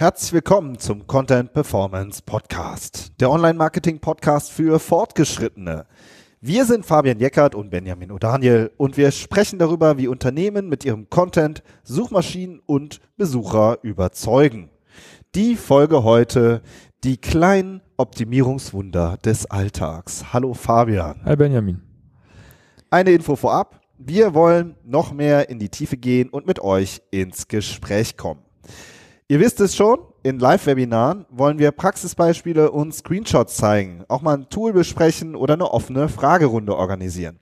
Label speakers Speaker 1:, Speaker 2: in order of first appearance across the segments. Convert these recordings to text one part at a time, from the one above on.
Speaker 1: Herzlich willkommen zum Content Performance Podcast, der Online-Marketing-Podcast für Fortgeschrittene. Wir sind Fabian Jeckert und Benjamin O'Daniel und wir sprechen darüber, wie Unternehmen mit ihrem Content Suchmaschinen und Besucher überzeugen. Die Folge heute, die kleinen Optimierungswunder des Alltags. Hallo Fabian.
Speaker 2: Hi Benjamin.
Speaker 1: Eine Info vorab. Wir wollen noch mehr in die Tiefe gehen und mit euch ins Gespräch kommen. Ihr wisst es schon, in Live-Webinaren wollen wir Praxisbeispiele und Screenshots zeigen, auch mal ein Tool besprechen oder eine offene Fragerunde organisieren.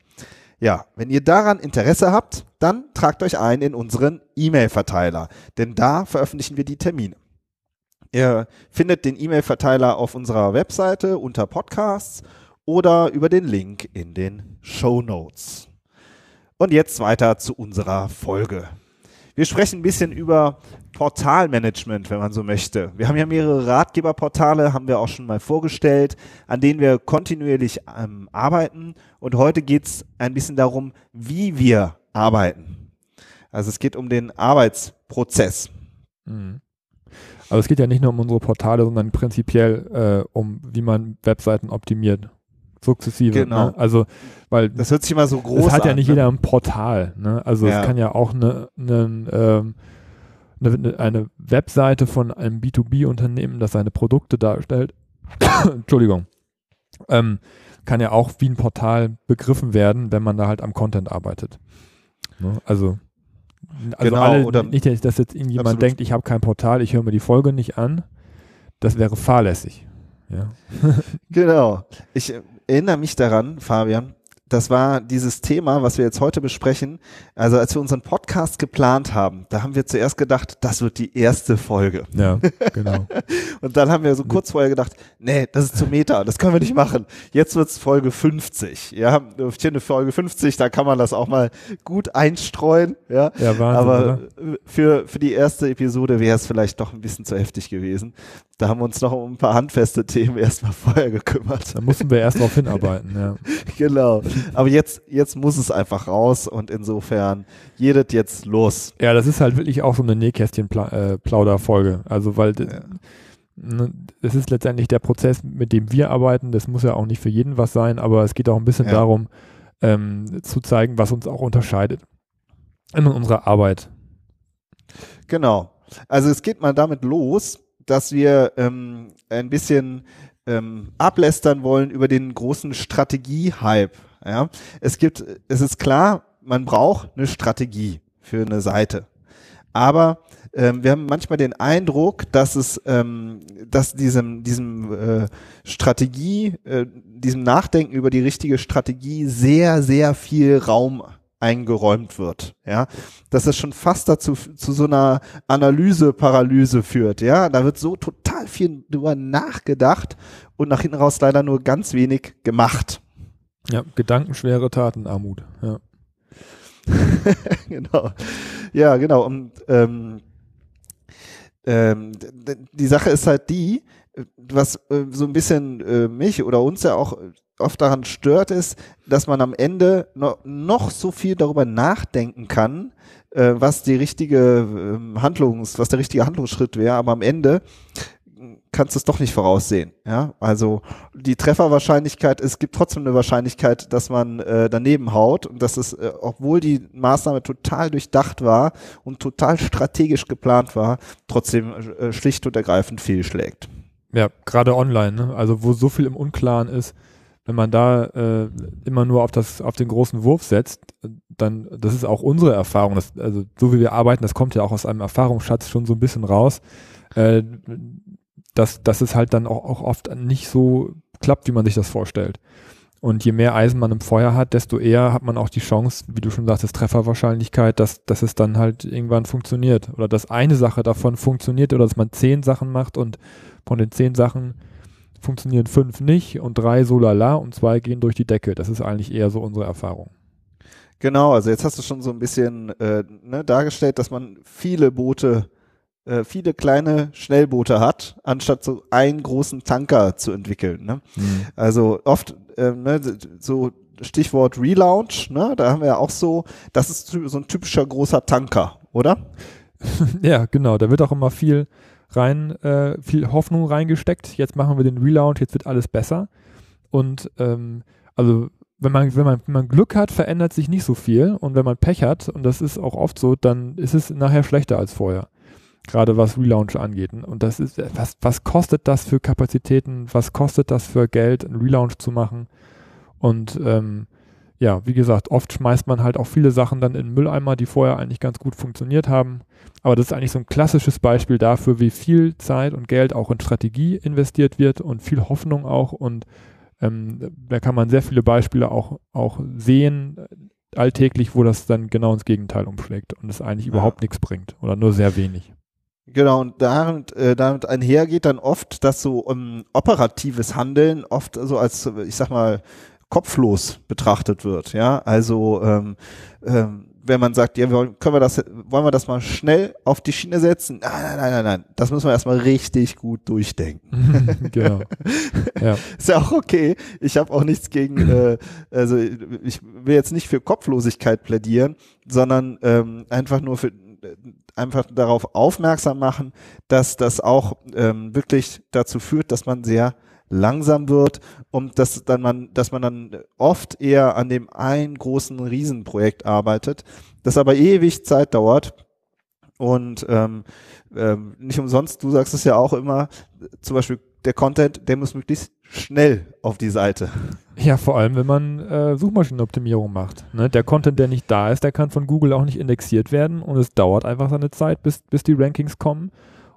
Speaker 1: Ja, wenn ihr daran Interesse habt, dann tragt euch ein in unseren E-Mail-Verteiler, denn da veröffentlichen wir die Termine. Ihr findet den E-Mail-Verteiler auf unserer Webseite unter Podcasts oder über den Link in den Show Notes. Und jetzt weiter zu unserer Folge. Wir sprechen ein bisschen über Portalmanagement, wenn man so möchte. Wir haben ja mehrere Ratgeberportale, haben wir auch schon mal vorgestellt, an denen wir kontinuierlich ähm, arbeiten. Und heute geht es ein bisschen darum, wie wir arbeiten. Also es geht um den Arbeitsprozess.
Speaker 2: Aber es geht ja nicht nur um unsere Portale, sondern prinzipiell äh, um, wie man Webseiten optimiert sukzessive.
Speaker 1: Genau.
Speaker 2: Ne? Also, weil
Speaker 1: das hört sich immer so groß an.
Speaker 2: Es hat ja nicht
Speaker 1: ne?
Speaker 2: jeder ein Portal. Ne? Also
Speaker 1: Ja.
Speaker 2: es kann ja auch eine, eine, ähm, eine, eine Webseite von einem B2B-Unternehmen, das seine Produkte darstellt, Entschuldigung, ähm, kann ja auch wie ein Portal begriffen werden, wenn man da halt am Content arbeitet. Ne? Also, also
Speaker 1: Genau,
Speaker 2: alle,
Speaker 1: oder-
Speaker 2: nicht, dass jetzt irgendjemand
Speaker 1: Absolut.
Speaker 2: denkt, ich habe kein Portal, ich höre mir die Folge nicht an. Das wäre fahrlässig. Ja.
Speaker 1: Genau. Ich erinnere mich daran, Fabian, das war dieses Thema, was wir jetzt heute besprechen. Also als wir unseren Podcast geplant haben, da haben wir zuerst gedacht, das wird die erste Folge.
Speaker 2: Ja, genau.
Speaker 1: Und dann haben wir so kurz vorher gedacht, nee, das ist zu Meta, das können wir nicht machen. Jetzt wird's Folge 50. Ja, ich finde Folge 50, da kann man das auch mal gut einstreuen. Ja,
Speaker 2: Ja, Wahnsinn,
Speaker 1: aber
Speaker 2: oder?
Speaker 1: für, für die erste Episode wäre es vielleicht doch ein bisschen zu heftig gewesen. Da haben wir uns noch um ein paar handfeste Themen erstmal vorher gekümmert.
Speaker 2: Da mussten wir erst drauf hinarbeiten, ja.
Speaker 1: genau. Aber jetzt, jetzt muss es einfach raus und insofern jedet jetzt los.
Speaker 2: Ja, das ist halt wirklich auch so eine Nähkästchen-Plauder-Folge. Also, weil
Speaker 1: Ja.
Speaker 2: ne, es ist letztendlich der Prozess, mit dem wir arbeiten. Das muss ja auch nicht für jeden was sein, aber es geht auch ein bisschen
Speaker 1: Ja.
Speaker 2: darum, ähm, zu zeigen, was uns auch unterscheidet in unserer Arbeit.
Speaker 1: Genau. Also es geht mal damit los, dass wir ähm, ein bisschen ähm, ablästern wollen über den großen Strategie-Hype. Ja? Es gibt, es ist klar, man braucht eine Strategie für eine Seite. Aber ähm, wir haben manchmal den Eindruck, dass es, ähm, dass diesem, diesem äh, Strategie, äh, diesem Nachdenken über die richtige Strategie sehr, sehr viel Raum eingeräumt wird. Ja, dass es schon fast dazu zu so einer Analyse-Paralyse führt. Ja, da wird so total viel drüber nachgedacht und nach hinten raus leider nur ganz wenig gemacht.
Speaker 2: Ja, gedankenschwere Tatenarmut. Ja.
Speaker 1: genau. Ja, genau. Und ähm, ähm, die Sache ist halt die, was äh, so ein bisschen äh, mich oder uns ja auch oft daran stört, ist, dass man am Ende noch, noch so viel darüber nachdenken kann, äh, was die richtige ähm, Handlungs, was der richtige Handlungsschritt wäre, aber am Ende kannst du es doch nicht voraussehen. Ja, also die Trefferwahrscheinlichkeit, es gibt trotzdem eine Wahrscheinlichkeit, dass man äh, daneben haut und dass es, äh, obwohl die Maßnahme total durchdacht war und total strategisch geplant war, trotzdem äh, schlicht und ergreifend fehlschlägt.
Speaker 2: Ja, gerade online, ne? also wo so viel im Unklaren ist, wenn man da äh, immer nur auf das, auf den großen Wurf setzt, dann, das ist auch unsere Erfahrung, das, also so wie wir arbeiten, das kommt ja auch aus einem Erfahrungsschatz schon so ein bisschen raus, äh, dass, dass es halt dann auch, auch oft nicht so klappt, wie man sich das vorstellt. Und je mehr Eisen man im Feuer hat, desto eher hat man auch die Chance, wie du schon sagtest, Trefferwahrscheinlichkeit, dass, dass es dann halt irgendwann funktioniert. Oder dass eine Sache davon funktioniert oder dass man zehn Sachen macht und von den zehn Sachen funktionieren fünf nicht und drei so lala und zwei gehen durch die Decke. Das ist eigentlich eher so unsere Erfahrung.
Speaker 1: Genau, also jetzt hast du schon so ein bisschen äh, ne, dargestellt, dass man viele Boote, äh, viele kleine Schnellboote hat, anstatt so einen großen Tanker zu entwickeln. Ne? Also oft ähm, ne, so Stichwort Relaunch, ne, da haben wir ja auch so, das ist so ein typischer großer Tanker, oder?
Speaker 2: Ja, genau. Da wird auch immer viel rein, äh, viel Hoffnung reingesteckt. Jetzt machen wir den Relaunch, jetzt wird alles besser. Und ähm, also wenn man, wenn man, wenn man Glück hat, verändert sich nicht so viel. Und wenn man Pech hat, und das ist auch oft so, dann ist es nachher schlechter als vorher. Gerade was Relaunch angeht. Und das ist, was, was kostet das für Kapazitäten? Was kostet das für Geld, einen Relaunch zu machen? Und ähm, ja, wie gesagt, oft schmeißt man halt auch viele Sachen dann in den Mülleimer, die vorher eigentlich ganz gut funktioniert haben. Aber das ist eigentlich so ein klassisches Beispiel dafür, wie viel Zeit und Geld auch in Strategie investiert wird und viel Hoffnung auch. Und ähm, da kann man sehr viele Beispiele auch, auch sehen, äh, alltäglich, wo das dann genau ins Gegenteil umschlägt und es eigentlich ja. überhaupt nichts bringt oder nur sehr wenig.
Speaker 1: Genau, und damit, äh, damit einhergeht dann oft, dass so um, ähm, operatives Handeln oft so als, ich sag mal, kopflos betrachtet wird. Ja, also ähm, ähm, wenn man sagt, ja, wollen, können wir das, wollen wir das mal schnell auf die Schiene setzen? Nein, nein, nein, nein, nein. Das müssen wir erstmal richtig gut durchdenken. genau. Ja. Ist ja auch okay. Ich habe auch nichts gegen, äh, also ich will jetzt nicht für Kopflosigkeit plädieren, sondern ähm, einfach nur für einfach darauf aufmerksam machen, dass das auch ähm, wirklich dazu führt, dass man sehr langsam wird und dass dann man, dass man dann oft eher an dem einen großen Riesenprojekt arbeitet, das aber ewig Zeit dauert. Und ähm, ähm, nicht umsonst, du sagst es ja auch immer, zum Beispiel der Content, der muss möglichst schnell auf die Seite.
Speaker 2: Ja, vor allem, wenn man äh, Suchmaschinenoptimierung macht. Ne? Der Content, der nicht da ist, der kann von Google auch nicht indexiert werden und es dauert einfach seine Zeit, bis, bis die Rankings kommen.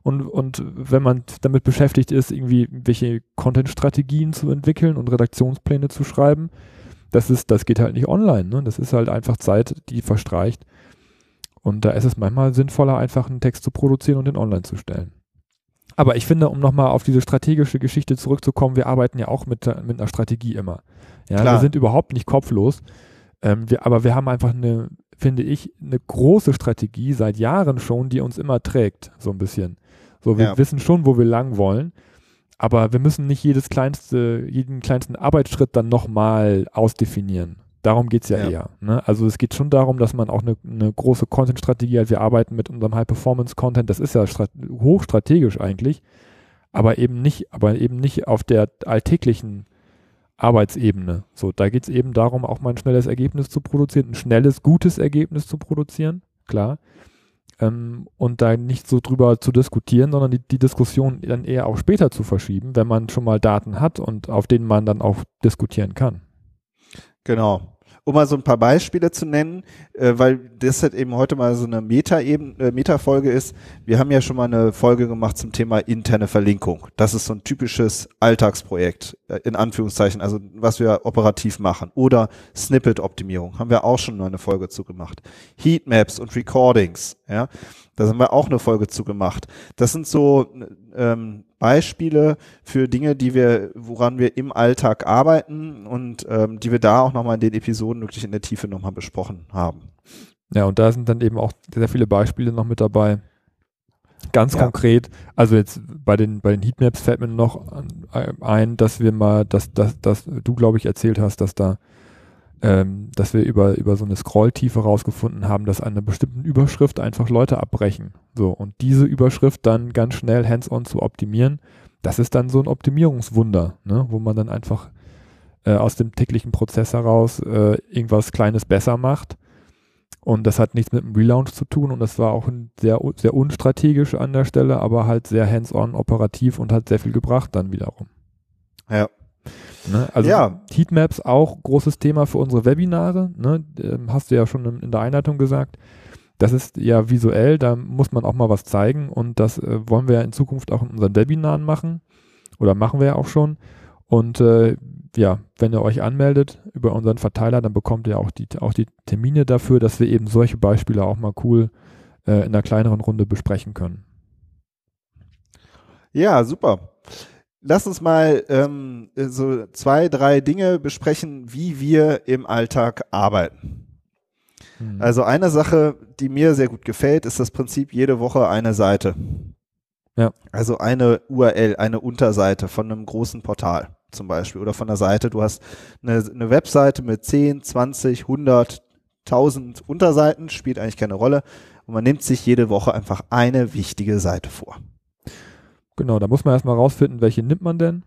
Speaker 2: Und, und wenn man damit beschäftigt ist, irgendwie welche Content-Strategien zu entwickeln und Redaktionspläne zu schreiben, das ist, das geht halt nicht online. Ne? Das ist halt einfach Zeit, die verstreicht. Und da ist es manchmal sinnvoller, einfach einen Text zu produzieren und den online zu stellen. Aber ich finde, um nochmal auf diese strategische Geschichte zurückzukommen, wir arbeiten ja auch mit, mit einer Strategie immer. Ja, Klar. wir sind überhaupt nicht kopflos. Ähm, wir, aber wir haben einfach eine, finde ich, eine große Strategie seit Jahren schon, die uns immer trägt, so ein bisschen. So, wir ja. wissen schon, wo wir lang wollen, aber wir müssen nicht jedes kleinste, jeden kleinsten Arbeitsschritt dann nochmal ausdefinieren. Darum geht es ja, ja, eher. Ne? Also es geht schon darum, dass man auch eine, eine große Content-Strategie hat. Wir arbeiten mit unserem High-Performance-Content, das ist ja hochstrategisch eigentlich, aber eben nicht, aber eben nicht auf der alltäglichen Arbeitsebene. So, da geht es eben darum, auch mal ein schnelles Ergebnis zu produzieren, ein schnelles, gutes Ergebnis zu produzieren, klar ähm, und da nicht so drüber zu diskutieren, sondern die, die Diskussion dann eher auch später zu verschieben, wenn man schon mal Daten hat und auf denen man dann auch diskutieren kann.
Speaker 1: Genau um mal so ein paar Beispiele zu nennen, äh, weil das halt eben heute mal so eine Meta-Folge äh, Meta ist. Wir haben ja schon mal eine Folge gemacht zum Thema interne Verlinkung. Das ist so ein typisches Alltagsprojekt, äh, in Anführungszeichen, also was wir operativ machen. Oder Snippet-Optimierung, haben wir auch schon mal eine Folge zu gemacht. Heatmaps und Recordings, ja. Da haben wir auch eine Folge zu gemacht. Das sind so ähm, Beispiele für Dinge, die wir, woran wir im Alltag arbeiten und ähm, die wir da auch nochmal in den Episoden wirklich in der Tiefe nochmal besprochen haben.
Speaker 2: Ja, und da sind dann eben auch sehr viele Beispiele noch mit dabei. Ganz ja. konkret, also jetzt bei den, bei den Heatmaps fällt mir noch ein, dass wir mal, dass, dass, dass du, glaube ich, erzählt hast, dass da ähm, dass wir über, über so eine Scrolltiefe rausgefunden haben, dass an einer bestimmten Überschrift einfach Leute abbrechen. So, und diese Überschrift dann ganz schnell hands-on zu optimieren, das ist dann so ein Optimierungswunder, ne? wo man dann einfach äh, aus dem täglichen Prozess heraus äh, irgendwas Kleines besser macht. Und das hat nichts mit dem Relaunch zu tun und das war auch sehr, sehr unstrategisch an der Stelle, aber halt sehr hands-on operativ und hat sehr viel gebracht dann wiederum.
Speaker 1: Ja,
Speaker 2: Ne? Also ja. Heatmaps auch großes Thema für unsere Webinare, ne? Ähm, hast du ja schon in, der Einleitung gesagt. Das ist ja visuell, da muss man auch mal was zeigen und das äh, wollen wir ja in Zukunft auch in unseren Webinaren machen oder machen wir ja auch schon. Und äh, ja, wenn ihr euch anmeldet über unseren Verteiler, dann bekommt ihr auch die, auch die Termine dafür, dass wir eben solche Beispiele auch mal cool äh, in einer kleineren Runde besprechen können.
Speaker 1: Ja, super lass uns mal ähm, so zwei, drei Dinge besprechen, wie wir im Alltag arbeiten. Mhm. Also eine Sache, die mir sehr gut gefällt, ist das Prinzip jede Woche eine Seite. Ja. Also eine URL, eine Unterseite von einem großen Portal zum Beispiel oder von der Seite. Du hast eine, eine Webseite mit 10, 20, 100, 1000 Unterseiten, spielt eigentlich keine Rolle. Und man nimmt sich jede Woche einfach eine wichtige Seite vor.
Speaker 2: Genau, da muss man erstmal rausfinden, welche nimmt man denn.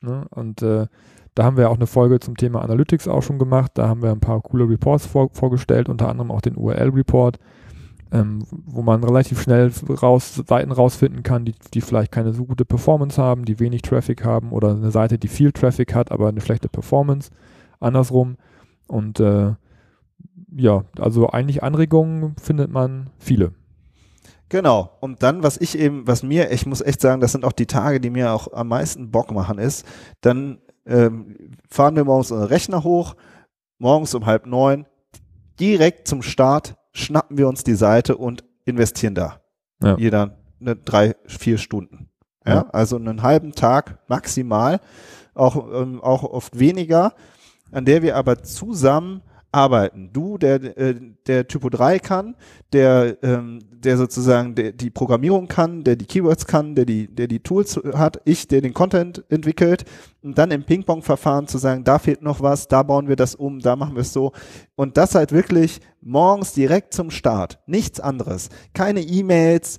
Speaker 2: Ne? Und äh, da haben wir auch eine Folge zum Thema Analytics auch schon gemacht. Da haben wir ein paar coole Reports vor, vorgestellt, unter anderem auch den URL-Report, ähm, wo man relativ schnell raus, Seiten rausfinden kann, die, die vielleicht keine so gute Performance haben, die wenig Traffic haben oder eine Seite, die viel Traffic hat, aber eine schlechte Performance. Andersrum. Und äh, ja, also eigentlich Anregungen findet man viele.
Speaker 1: Genau. Und dann, was ich eben, was mir, ich muss echt sagen, das sind auch die Tage, die mir auch am meisten Bock machen, ist, dann ähm, fahren wir morgens unseren Rechner hoch, morgens um halb neun, direkt zum Start, schnappen wir uns die Seite und investieren da. Ja. Jeder eine drei, vier Stunden. Ja, ja. also einen halben Tag maximal, auch, ähm, auch oft weniger, an der wir aber zusammen arbeiten. Du, der, äh, der Typo 3 kann, der, ähm, der sozusagen der, die Programmierung kann, der die Keywords kann, der die, der die Tools hat, ich, der den Content entwickelt und dann im Ping-Pong-Verfahren zu sagen, da fehlt noch was, da bauen wir das um, da machen wir es so. Und das halt wirklich morgens direkt zum Start. Nichts anderes. Keine E-Mails,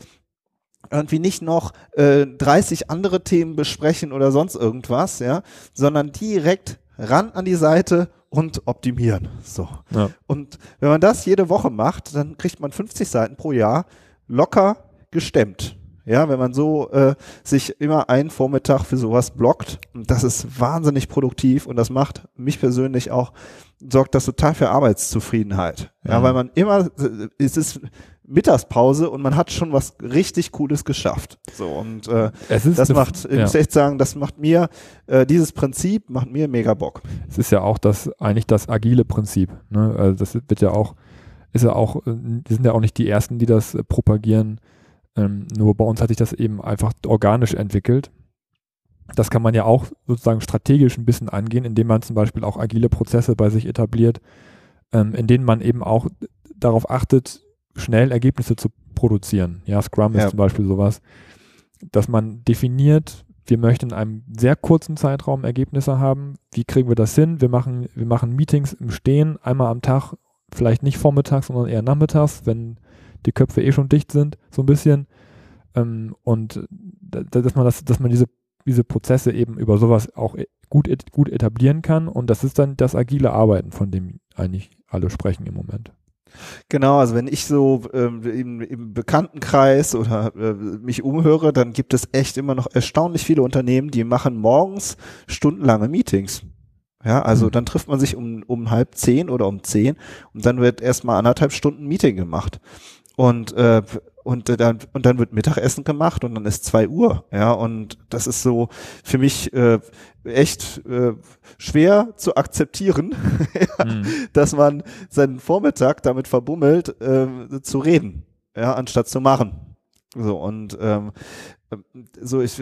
Speaker 1: irgendwie nicht noch äh, 30 andere Themen besprechen oder sonst irgendwas, ja, sondern direkt ran an die Seite und optimieren. So. Ja. Und wenn man das jede Woche macht, dann kriegt man 50 Seiten pro Jahr locker gestemmt. Ja, wenn man so äh, sich immer einen Vormittag für sowas blockt, das ist wahnsinnig produktiv und das macht mich persönlich auch, sorgt das total für Arbeitszufriedenheit. Ja, ja weil man immer, es ist Mittagspause und man hat schon was richtig Cooles geschafft. So und äh, das macht, ich ja. muss echt sagen, das macht mir äh, dieses Prinzip macht mir mega Bock.
Speaker 2: Es ist ja auch das eigentlich das agile Prinzip. Ne? Also das wird ja auch ist ja auch, äh, die sind ja auch nicht die ersten, die das äh, propagieren. Ähm, nur bei uns hat sich das eben einfach organisch entwickelt. Das kann man ja auch sozusagen strategisch ein bisschen angehen, indem man zum Beispiel auch agile Prozesse bei sich etabliert, ähm, in denen man eben auch darauf achtet, schnell Ergebnisse zu produzieren. Ja, Scrum ja. ist zum Beispiel sowas, dass man definiert, wir möchten in einem sehr kurzen Zeitraum Ergebnisse haben. Wie kriegen wir das hin? Wir machen, wir machen Meetings im Stehen einmal am Tag, vielleicht nicht vormittags, sondern eher nachmittags, wenn die Köpfe eh schon dicht sind, so ein bisschen. Ähm, und dass man das, dass man diese, diese Prozesse eben über sowas auch gut, gut etablieren kann. Und das ist dann das agile Arbeiten, von dem eigentlich alle sprechen im Moment.
Speaker 1: Genau, also wenn ich so ähm, im, im Bekanntenkreis oder äh, mich umhöre, dann gibt es echt immer noch erstaunlich viele Unternehmen, die machen morgens stundenlange Meetings. Ja, also mhm. dann trifft man sich um, um halb zehn oder um zehn und dann wird erstmal anderthalb Stunden Meeting gemacht. Und äh, und äh, dann und dann wird Mittagessen gemacht und dann ist zwei Uhr, ja und das ist so für mich äh, echt äh, schwer zu akzeptieren, ja, mhm. dass man seinen Vormittag damit verbummelt äh, zu reden, ja anstatt zu machen. So und ähm, so ich,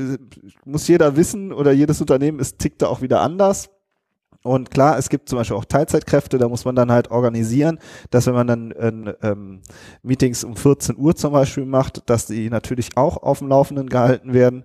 Speaker 1: muss jeder wissen oder jedes Unternehmen ist tickt da auch wieder anders. Und klar, es gibt zum Beispiel auch Teilzeitkräfte, da muss man dann halt organisieren, dass wenn man dann äh, ähm, Meetings um 14 Uhr zum Beispiel macht, dass die natürlich auch auf dem Laufenden gehalten werden.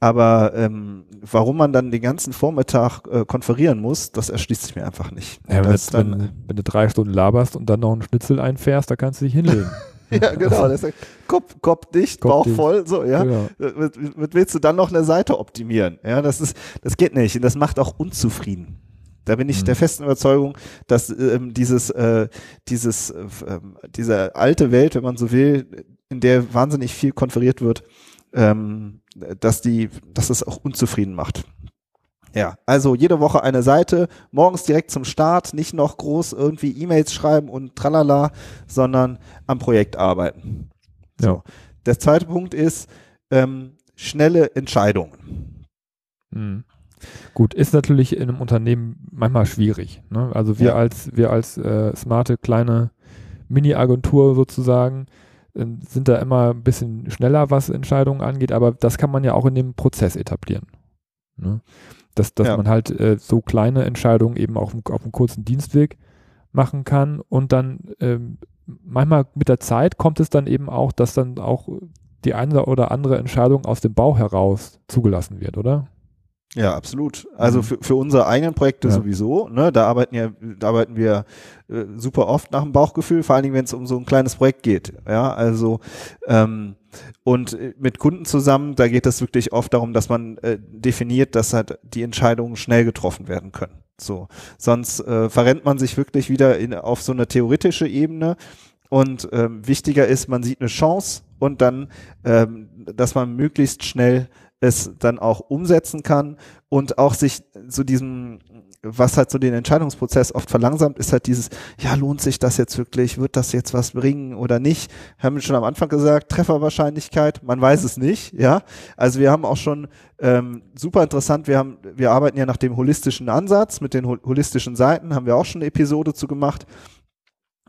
Speaker 1: Aber ähm, warum man dann den ganzen Vormittag äh, konferieren muss, das erschließt sich mir einfach nicht.
Speaker 2: Ja, wenn, dann, wenn, du drei Stunden laberst und dann noch einen Schnitzel einfährst, da kannst du dich hinlegen.
Speaker 1: ja, genau. Das Kopf, Kopf dicht, Kopf Bauch dicht. voll, so, ja. Genau. Mit, mit willst du dann noch eine Seite optimieren? Ja, das ist, das geht nicht. Und das macht auch unzufrieden. Da bin ich mhm. der festen Überzeugung, dass ähm, dieses, äh, dieses, äh, diese alte Welt, wenn man so will, in der wahnsinnig viel konferiert wird, ähm, dass die, dass es auch unzufrieden macht. Ja, also jede Woche eine Seite, morgens direkt zum Start, nicht noch groß irgendwie E-Mails schreiben und tralala, sondern am Projekt arbeiten. So. Ja. Der zweite Punkt ist ähm, schnelle Entscheidungen.
Speaker 2: Mhm. Gut, ist natürlich in einem Unternehmen manchmal schwierig. Ne? Also wir ja. als wir als äh, smarte kleine Mini-Agentur sozusagen äh, sind da immer ein bisschen schneller, was Entscheidungen angeht, aber das kann man ja auch in dem Prozess etablieren. Ne? Dass, dass ja. man halt äh, so kleine Entscheidungen eben auch auf einem kurzen Dienstweg machen kann und dann ähm, manchmal mit der Zeit kommt es dann eben auch, dass dann auch die eine oder andere Entscheidung aus dem Bauch heraus zugelassen wird, oder?
Speaker 1: Ja, absolut. Also
Speaker 2: Mhm.
Speaker 1: für, für unsere eigenen Projekte
Speaker 2: Ja.
Speaker 1: sowieso. Ne, da arbeiten ja, da arbeiten wir äh, super oft nach dem Bauchgefühl, vor allen Dingen, wenn es um so ein kleines Projekt geht. Ja, also ähm, und äh, mit Kunden zusammen, da geht es wirklich oft darum, dass man äh, definiert, dass halt die Entscheidungen schnell getroffen werden können. So, sonst äh, verrennt man sich wirklich wieder in, auf so eine theoretische Ebene. Und ähm, wichtiger ist, man sieht eine Chance und dann, ähm, dass man möglichst schnell es dann auch umsetzen kann und auch sich so diesem, was halt so den Entscheidungsprozess oft verlangsamt, ist halt dieses, ja, lohnt sich das jetzt wirklich, wird das jetzt was bringen oder nicht? Haben wir schon am Anfang gesagt, Trefferwahrscheinlichkeit, man weiß es nicht, ja. Also wir haben auch schon ähm, super interessant, wir haben, wir arbeiten ja nach dem holistischen Ansatz, mit den hol holistischen Seiten, haben wir auch schon eine Episode zu gemacht.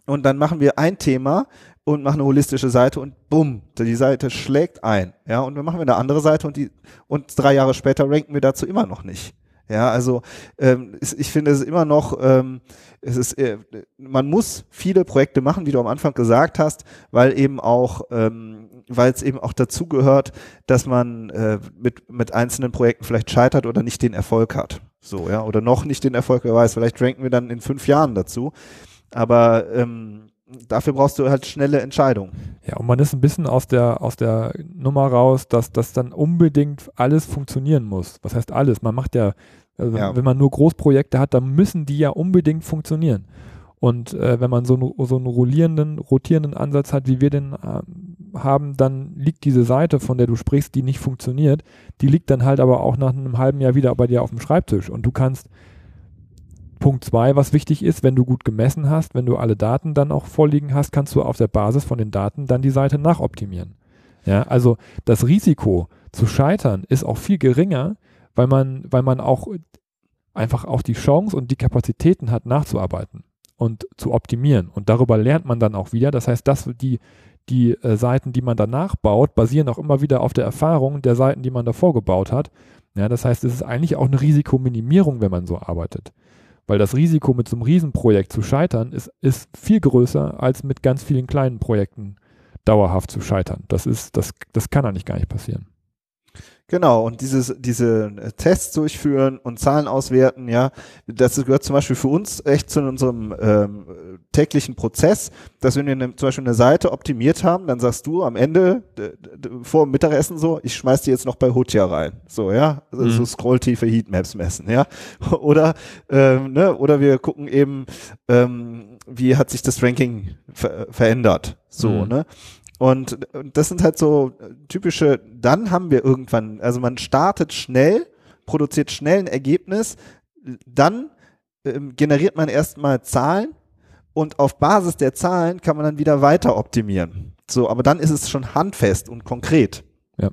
Speaker 1: Und dann machen wir ein Thema und machen eine holistische Seite und bumm, die Seite schlägt ein. Ja, und dann machen wir eine andere Seite und die, und drei Jahre später ranken wir dazu immer noch nicht. Ja, also ähm, ich finde es immer noch, ähm, es ist, äh, man muss viele Projekte machen, wie du am Anfang gesagt hast, weil eben auch, ähm, weil es eben auch dazu gehört, dass man äh, mit mit einzelnen Projekten vielleicht scheitert oder nicht den Erfolg hat. So, ja, oder noch nicht den Erfolg, wer weiß, vielleicht ranken wir dann in fünf Jahren dazu. Aber ähm, dafür brauchst du halt schnelle Entscheidungen.
Speaker 2: Ja, und man ist ein bisschen aus der, aus der Nummer raus, dass das dann unbedingt alles funktionieren muss. Was heißt alles? Man macht ja, also
Speaker 1: Ja.
Speaker 2: wenn man nur Großprojekte hat, dann müssen die ja unbedingt funktionieren. Und äh, wenn man so, einen- so einen rollierenden, rotierenden Ansatz hat, wie wir den ähm, haben, dann liegt diese Seite, von der du sprichst, die nicht funktioniert, die liegt dann halt aber auch nach einem halben Jahr wieder bei dir auf dem Schreibtisch. Und du kannst Punkt zwei, was wichtig ist, wenn du gut gemessen hast, wenn du alle Daten dann auch vorliegen hast, kannst du auf der Basis von den Daten dann die Seite nachoptimieren. Ja, also das Risiko zu scheitern ist auch viel geringer, weil man, weil man auch einfach auch die Chance und die Kapazitäten hat, nachzuarbeiten und zu optimieren. Und darüber lernt man dann auch wieder. Das heißt, dass die, die äh, Seiten, die man danach baut, basieren auch immer wieder auf der Erfahrung der Seiten, die man davor gebaut hat. Ja, das heißt, es ist eigentlich auch eine Risikominimierung, wenn man so arbeitet. Weil das Risiko mit so einem Riesenprojekt zu scheitern ist, ist viel größer als mit ganz vielen kleinen Projekten dauerhaft zu scheitern. Das ist, das, das kann eigentlich gar nicht passieren.
Speaker 1: Genau, und dieses, diese äh, Tests durchführen und Zahlen auswerten, ja, das gehört zum Beispiel für uns echt zu unserem ähm, täglichen Prozess, dass wenn wir ne, zum Beispiel eine Seite optimiert haben, dann sagst du am Ende vor dem Mittagessen so, ich schmeiß die jetzt noch bei Hotja rein. So, ja, so
Speaker 2: Mhm.
Speaker 1: Scrolltiefe Heatmaps messen, ja. Oder, ähm, ne, oder wir gucken eben, ähm, wie hat sich das Ranking ver verändert. So,
Speaker 2: Mhm.
Speaker 1: ne? Und und das sind halt so typische, dann haben wir irgendwann, also man startet schnell, produziert schnell ein Ergebnis, dann ähm, generiert man erstmal Zahlen und auf Basis der Zahlen kann man dann wieder weiter optimieren. So, aber dann ist es schon handfest und konkret.
Speaker 2: Ja.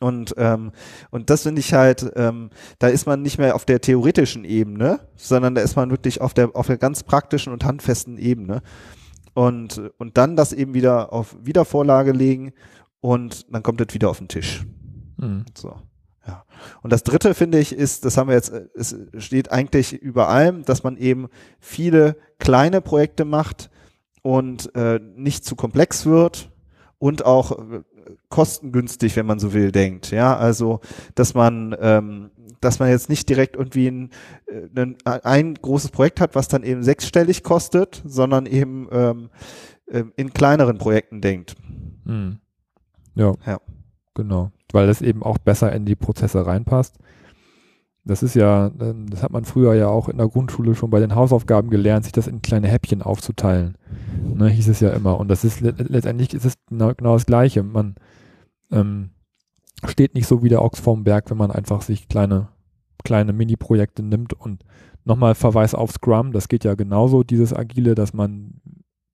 Speaker 1: Und, ähm, und das finde ich halt, ähm, da ist man nicht mehr auf der theoretischen Ebene, sondern da ist man wirklich auf der, auf der ganz praktischen und handfesten Ebene und, und dann das eben wieder auf Wiedervorlage legen und dann kommt das wieder auf den Tisch.
Speaker 2: Mhm.
Speaker 1: So. Ja. Und das dritte finde ich ist, das haben wir jetzt, äh, es steht eigentlich über allem, dass man eben viele kleine Projekte macht und äh, nicht zu komplex wird und auch äh, kostengünstig, wenn man so will, denkt. Ja, also, dass man, ähm, dass man jetzt nicht direkt irgendwie ein, äh, ein, ein großes Projekt hat, was dann eben sechsstellig kostet, sondern eben ähm, ähm, in kleineren Projekten denkt.
Speaker 2: Mhm. Ja.
Speaker 1: Ja.
Speaker 2: Genau. Weil das eben auch besser in die Prozesse reinpasst. Das ist ja, ähm, das hat man früher ja auch in der Grundschule schon bei den Hausaufgaben gelernt, sich das in kleine Häppchen aufzuteilen. Ne, hieß es ja immer. Und das ist le- letztendlich ist es genau, genau das Gleiche. Man ähm, steht nicht so wie der Ochs vorm Berg, wenn man einfach sich kleine, kleine Mini-Projekte nimmt und nochmal Verweis auf Scrum. Das geht ja genauso, dieses Agile, dass man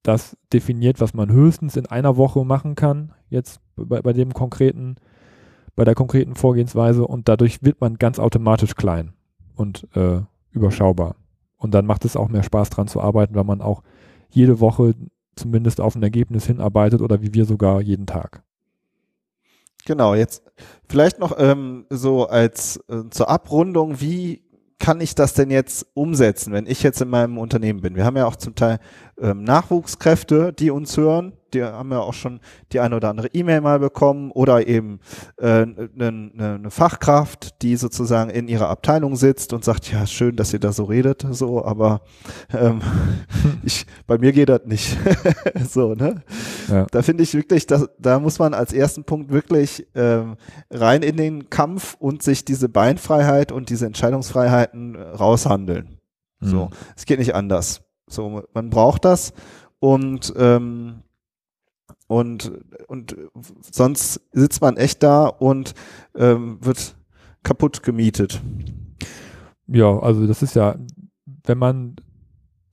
Speaker 2: das definiert, was man höchstens in einer Woche machen kann, jetzt bei, bei dem konkreten, bei der konkreten Vorgehensweise und dadurch wird man ganz automatisch klein und äh, überschaubar. Und dann macht es auch mehr Spaß dran zu arbeiten, weil man auch jede Woche zumindest auf ein Ergebnis hinarbeitet oder wie wir sogar jeden Tag.
Speaker 1: Genau, jetzt vielleicht noch ähm, so als äh, zur Abrundung, wie kann ich das denn jetzt umsetzen, wenn ich jetzt in meinem Unternehmen bin? Wir haben ja auch zum Teil ähm, Nachwuchskräfte, die uns hören, die haben ja auch schon die eine oder andere E-Mail mal bekommen oder eben eine äh, ne, ne, ne Fachkraft, die sozusagen in ihrer Abteilung sitzt und sagt, ja, schön, dass ihr da so redet, so, aber ähm, ich, bei mir geht das nicht. so, ne? Ja. Da finde ich wirklich, dass, da muss man als ersten Punkt wirklich ähm, rein in den Kampf und sich diese Beinfreiheit und diese Entscheidungsfreiheiten raushandeln. So, mhm. es geht nicht anders. So, man braucht das und ähm, und und sonst sitzt man echt da und ähm, wird kaputt gemietet.
Speaker 2: Ja, also das ist ja, wenn man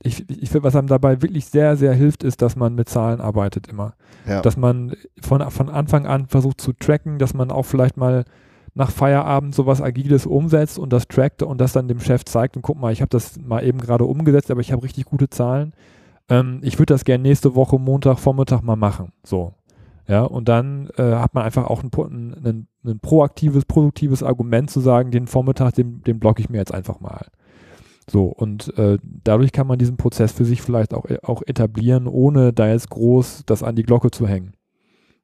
Speaker 2: ich, ich finde, was einem dabei wirklich sehr, sehr hilft, ist, dass man mit Zahlen arbeitet immer. Ja. Dass man von, von Anfang an versucht zu tracken, dass man auch vielleicht mal nach Feierabend sowas Agiles umsetzt und das trackt und das dann dem Chef zeigt und guck mal, ich habe das mal eben gerade umgesetzt, aber ich habe richtig gute Zahlen. Ähm, ich würde das gerne nächste Woche Montag, Vormittag mal machen. So. Ja, und dann äh, hat man einfach auch ein, ein, ein, proaktives, produktives Argument zu sagen, den Vormittag, den, den blocke ich mir jetzt einfach mal. So, und äh, dadurch kann man diesen Prozess für sich vielleicht auch, auch etablieren, ohne da jetzt groß das an die Glocke zu hängen.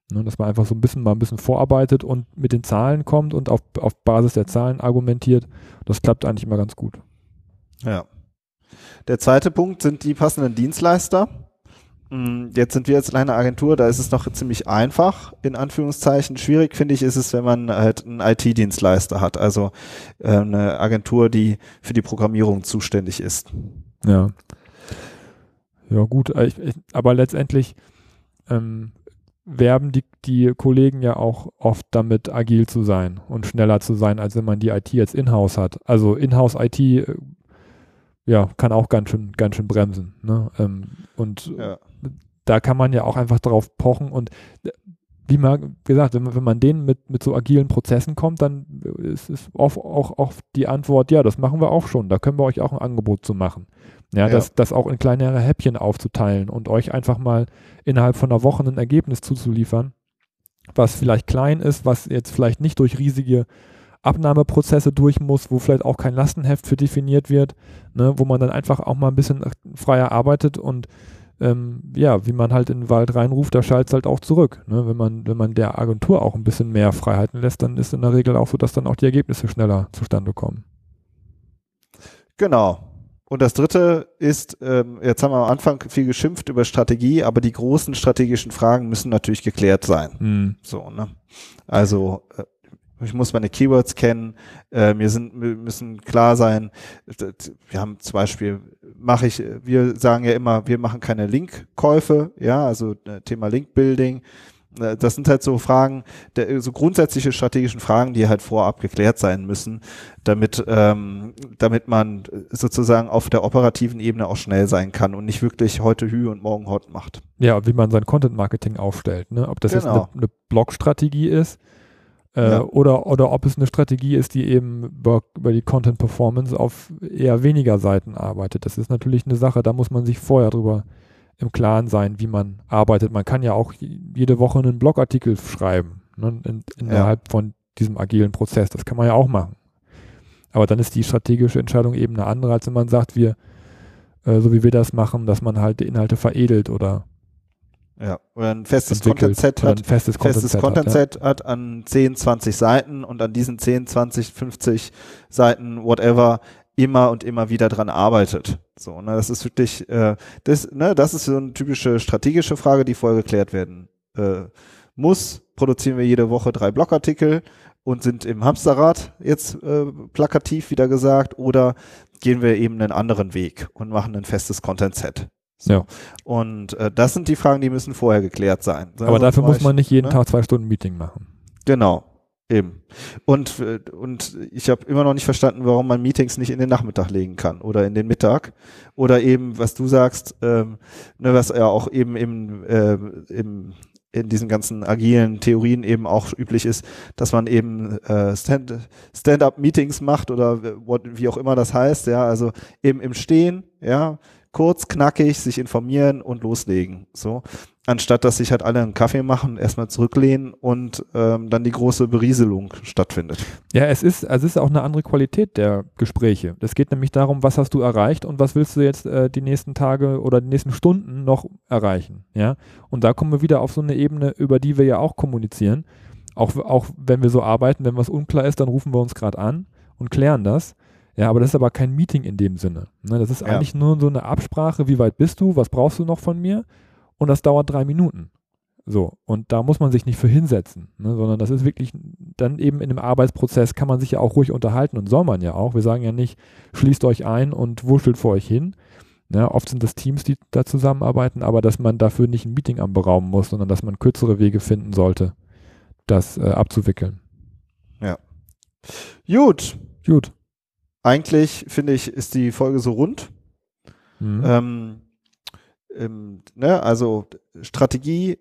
Speaker 2: Ne, dass man einfach so ein bisschen mal ein bisschen vorarbeitet und mit den Zahlen kommt und auf, auf Basis der Zahlen argumentiert. Das klappt eigentlich immer ganz gut.
Speaker 1: Ja. Der zweite Punkt sind die passenden Dienstleister. Hm, jetzt sind wir jetzt eine Agentur, da ist es noch ziemlich einfach, in Anführungszeichen. Schwierig finde ich ist es, wenn man halt einen IT-Dienstleister hat, also äh, eine Agentur, die für die Programmierung zuständig ist.
Speaker 2: Ja. Ja, gut, äh, ich, ich, aber letztendlich ähm, werben die, die Kollegen ja auch oft damit, agil zu sein und schneller zu sein, als wenn man die IT jetzt in-house hat. Also in-house IT, äh, ja, kann auch ganz schön, ganz schön bremsen. Ne? Ähm, und ja. da kann man ja auch einfach drauf pochen und äh, wie man gesagt, wenn man, wenn man denen mit, mit so agilen Prozessen kommt, dann ist es auch, auch, auch die Antwort, ja, das machen wir auch schon, da können wir euch auch ein Angebot zu machen. Ja, ja. Das, das auch in kleinere Häppchen aufzuteilen und euch einfach mal innerhalb von einer Woche ein Ergebnis zuzuliefern, was vielleicht klein ist, was jetzt vielleicht nicht durch riesige Abnahmeprozesse durch muss, wo vielleicht auch kein Lastenheft für definiert wird, ne, wo man dann einfach auch mal ein bisschen freier arbeitet und ähm, ja, wie man halt in den Wald reinruft, da schaltet es halt auch zurück. Ne? Wenn, man, wenn man der Agentur auch ein bisschen mehr Freiheiten lässt, dann ist in der Regel auch so, dass dann auch die Ergebnisse schneller zustande kommen.
Speaker 1: Genau. Und das dritte ist, ähm, jetzt haben wir am Anfang viel geschimpft über Strategie, aber die großen strategischen Fragen müssen natürlich geklärt sein. Mhm. So, ne? Also äh, ich muss meine Keywords kennen, äh, mir sind müssen klar sein, wir haben zum Beispiel, mache ich, wir sagen ja immer, wir machen keine Linkkäufe, ja, also äh, Thema Linkbuilding. Äh, das sind halt so Fragen, der, so grundsätzliche strategischen Fragen, die halt vorab geklärt sein müssen, damit, ähm, damit man sozusagen auf der operativen Ebene auch schnell sein kann und nicht wirklich heute Hü und morgen Hot macht.
Speaker 2: Ja, wie man sein Content Marketing aufstellt, ne? Ob das genau. jetzt eine, eine Blog-Strategie ist, äh, ja. oder, oder ob es eine Strategie ist, die eben über, über die Content Performance auf eher weniger Seiten arbeitet. Das ist natürlich eine Sache, da muss man sich vorher drüber im Klaren sein, wie man arbeitet. Man kann ja auch jede Woche einen Blogartikel schreiben, ne, in, innerhalb ja. von diesem agilen Prozess. Das kann man ja auch machen. Aber dann ist die strategische Entscheidung eben eine andere, als wenn man sagt, wir, äh, so wie wir das machen, dass man halt die Inhalte veredelt oder
Speaker 1: ja, oder ein festes Content-Set hat,
Speaker 2: festes
Speaker 1: Content-Set Content hat, ja. hat, an 10, 20 Seiten und an diesen 10, 20, 50 Seiten, whatever, immer und immer wieder dran arbeitet. So, ne, das ist wirklich, äh, das, ne, das ist so eine typische strategische Frage, die vorher geklärt werden äh, muss. Produzieren wir jede Woche drei Blogartikel und sind im Hamsterrad jetzt äh, plakativ wieder gesagt oder gehen wir eben einen anderen Weg und machen ein festes Content-Set.
Speaker 2: So. Ja.
Speaker 1: Und äh, das sind die Fragen, die müssen vorher geklärt sein.
Speaker 2: Aber also dafür muss man nicht jeden ne? Tag zwei Stunden Meeting machen.
Speaker 1: Genau. Eben. Und, äh, und ich habe immer noch nicht verstanden, warum man Meetings nicht in den Nachmittag legen kann oder in den Mittag. Oder eben, was du sagst, ähm, ne, was ja auch eben im, äh, im in diesen ganzen agilen Theorien eben auch üblich ist, dass man eben äh, Stand-up-Meetings macht oder wie auch immer das heißt, ja, also eben im Stehen, ja, kurz, knackig, sich informieren und loslegen. So, anstatt dass sich halt alle einen Kaffee machen, erstmal zurücklehnen und ähm, dann die große Berieselung stattfindet.
Speaker 2: Ja, es ist, es ist auch eine andere Qualität der Gespräche. Es geht nämlich darum, was hast du erreicht und was willst du jetzt äh, die nächsten Tage oder die nächsten Stunden noch erreichen. Ja, und da kommen wir wieder auf so eine Ebene, über die wir ja auch kommunizieren. Auch, auch wenn wir so arbeiten, wenn was unklar ist, dann rufen wir uns gerade an und klären das. Ja, aber das ist aber kein Meeting in dem Sinne. Ne, das ist
Speaker 1: Ja.
Speaker 2: eigentlich nur so eine Absprache, wie weit bist du, was brauchst du noch von mir? Und das dauert drei Minuten. So, und da muss man sich nicht für hinsetzen, ne, sondern das ist wirklich dann eben in dem Arbeitsprozess kann man sich ja auch ruhig unterhalten und soll man ja auch. Wir sagen ja nicht, schließt euch ein und wurschtelt vor euch hin. Ja, oft sind das Teams, die da zusammenarbeiten, aber dass man dafür nicht ein Meeting anberaumen muss, sondern dass man kürzere Wege finden sollte, das äh, abzuwickeln.
Speaker 1: Gut,
Speaker 2: Gut.
Speaker 1: Eigentlich finde ich, ist die Folge so rund.
Speaker 2: Mhm.
Speaker 1: Ähm, ähm, ne, also Strategie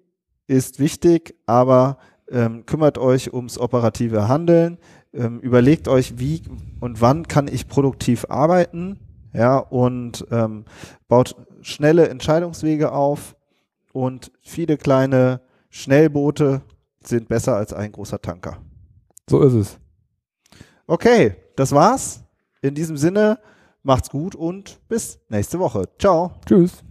Speaker 1: ist wichtig, aber ähm, kümmert euch ums operative Handeln. Ähm, überlegt euch, wie und wann kann ich produktiv arbeiten, ja, und ähm, baut schnelle Entscheidungswege auf und viele kleine Schnellboote sind besser als ein großer Tanker.
Speaker 2: So ist es.
Speaker 1: Okay, das war's. In diesem Sinne, macht's gut und bis nächste Woche. Ciao.
Speaker 2: Tschüss.